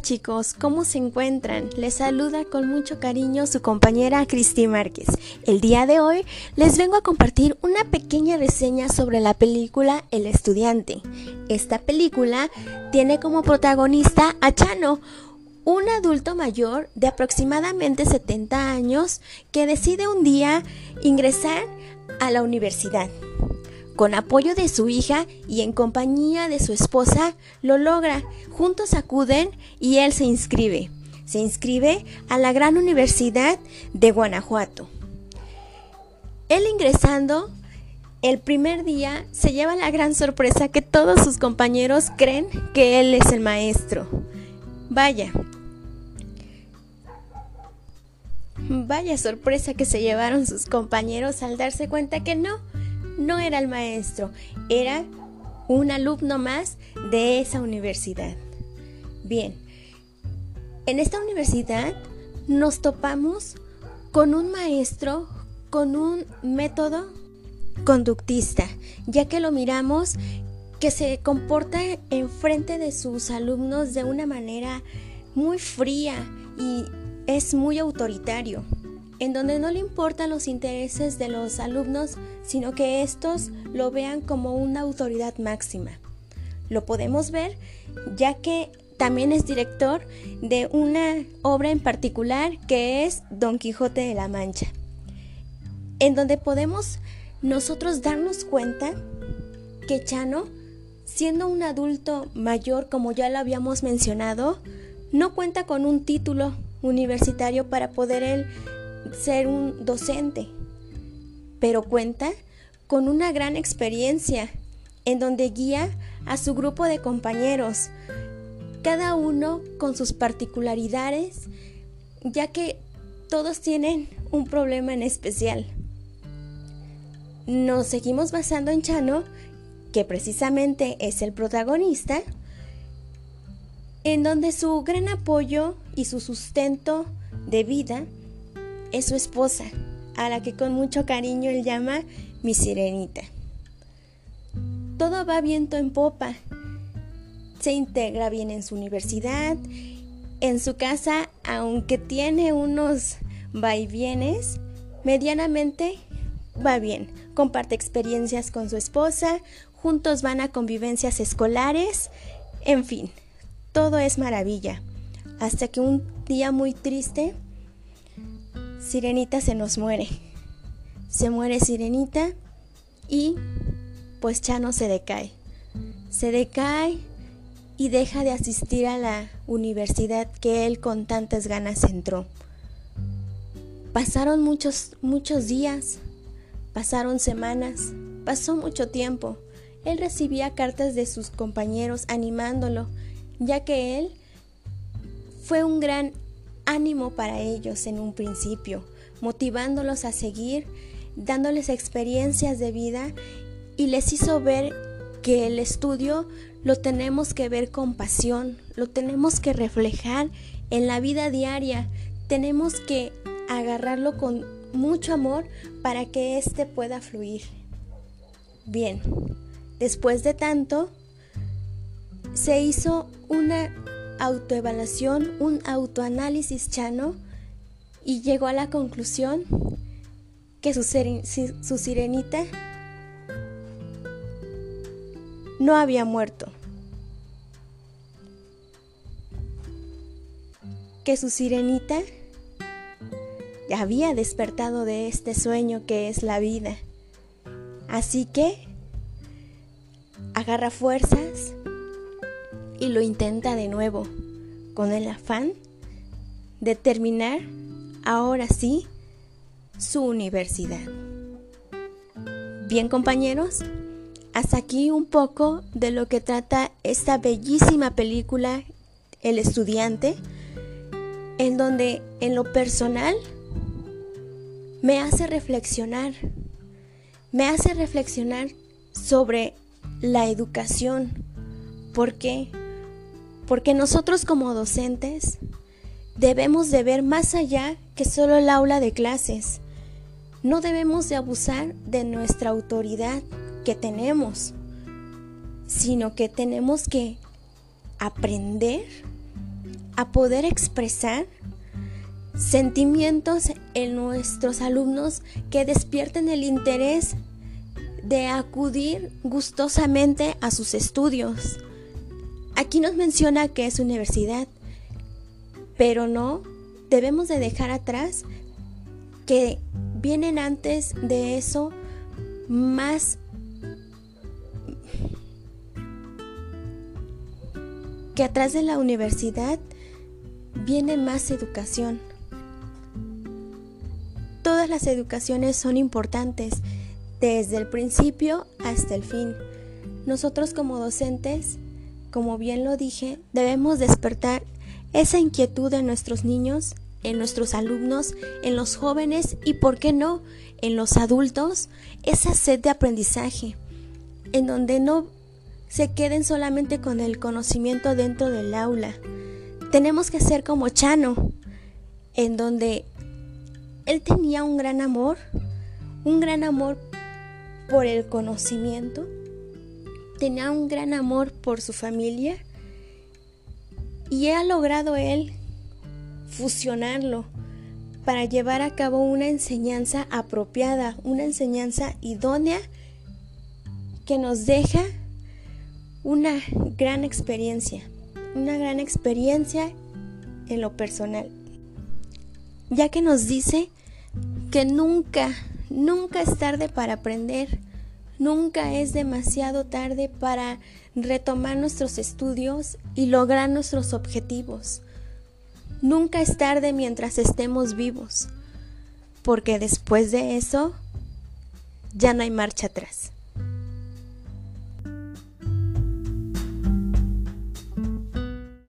chicos, ¿cómo se encuentran? Les saluda con mucho cariño su compañera Cristi Márquez. El día de hoy les vengo a compartir una pequeña reseña sobre la película El estudiante. Esta película tiene como protagonista a Chano, un adulto mayor de aproximadamente 70 años que decide un día ingresar a la universidad. Con apoyo de su hija y en compañía de su esposa, lo logra. Juntos acuden y él se inscribe. Se inscribe a la Gran Universidad de Guanajuato. Él ingresando, el primer día se lleva la gran sorpresa que todos sus compañeros creen que él es el maestro. Vaya. Vaya sorpresa que se llevaron sus compañeros al darse cuenta que no, no era el maestro, era un alumno más de esa universidad. Bien, en esta universidad nos topamos con un maestro con un método conductista, ya que lo miramos que se comporta en frente de sus alumnos de una manera muy fría y es muy autoritario en donde no le importan los intereses de los alumnos, sino que estos lo vean como una autoridad máxima. Lo podemos ver ya que también es director de una obra en particular que es Don Quijote de la Mancha, en donde podemos nosotros darnos cuenta que Chano, siendo un adulto mayor como ya lo habíamos mencionado, no cuenta con un título universitario para poder él ser un docente, pero cuenta con una gran experiencia en donde guía a su grupo de compañeros, cada uno con sus particularidades, ya que todos tienen un problema en especial. Nos seguimos basando en Chano, que precisamente es el protagonista, en donde su gran apoyo y su sustento de vida es su esposa, a la que con mucho cariño él llama mi sirenita. Todo va viento en popa. Se integra bien en su universidad, en su casa, aunque tiene unos vaivienes, medianamente va bien. Comparte experiencias con su esposa, juntos van a convivencias escolares, en fin, todo es maravilla. Hasta que un día muy triste Sirenita se nos muere. Se muere Sirenita y pues Chano se decae. Se decae y deja de asistir a la universidad que él con tantas ganas entró. Pasaron muchos, muchos días, pasaron semanas, pasó mucho tiempo. Él recibía cartas de sus compañeros animándolo, ya que él fue un gran ánimo para ellos en un principio, motivándolos a seguir, dándoles experiencias de vida y les hizo ver que el estudio lo tenemos que ver con pasión, lo tenemos que reflejar en la vida diaria, tenemos que agarrarlo con mucho amor para que éste pueda fluir. Bien, después de tanto, se hizo una autoevaluación, un autoanálisis chano y llegó a la conclusión que su, su sirenita no había muerto, que su sirenita ya había despertado de este sueño que es la vida. Así que agarra fuerzas, y lo intenta de nuevo, con el afán de terminar, ahora sí, su universidad. Bien compañeros, hasta aquí un poco de lo que trata esta bellísima película El estudiante, en donde en lo personal me hace reflexionar, me hace reflexionar sobre la educación, porque porque nosotros como docentes debemos de ver más allá que solo el aula de clases. No debemos de abusar de nuestra autoridad que tenemos, sino que tenemos que aprender a poder expresar sentimientos en nuestros alumnos que despierten el interés de acudir gustosamente a sus estudios. Aquí nos menciona que es universidad, pero no debemos de dejar atrás que vienen antes de eso más que atrás de la universidad viene más educación. Todas las educaciones son importantes, desde el principio hasta el fin. Nosotros como docentes, como bien lo dije, debemos despertar esa inquietud en nuestros niños, en nuestros alumnos, en los jóvenes y, ¿por qué no?, en los adultos, esa sed de aprendizaje, en donde no se queden solamente con el conocimiento dentro del aula. Tenemos que ser como Chano, en donde él tenía un gran amor, un gran amor por el conocimiento, tenía un gran amor por su familia y ha logrado él fusionarlo para llevar a cabo una enseñanza apropiada, una enseñanza idónea que nos deja una gran experiencia, una gran experiencia en lo personal ya que nos dice que nunca, nunca es tarde para aprender, nunca es demasiado tarde para retomar nuestros estudios y lograr nuestros objetivos. Nunca es tarde mientras estemos vivos, porque después de eso ya no hay marcha atrás.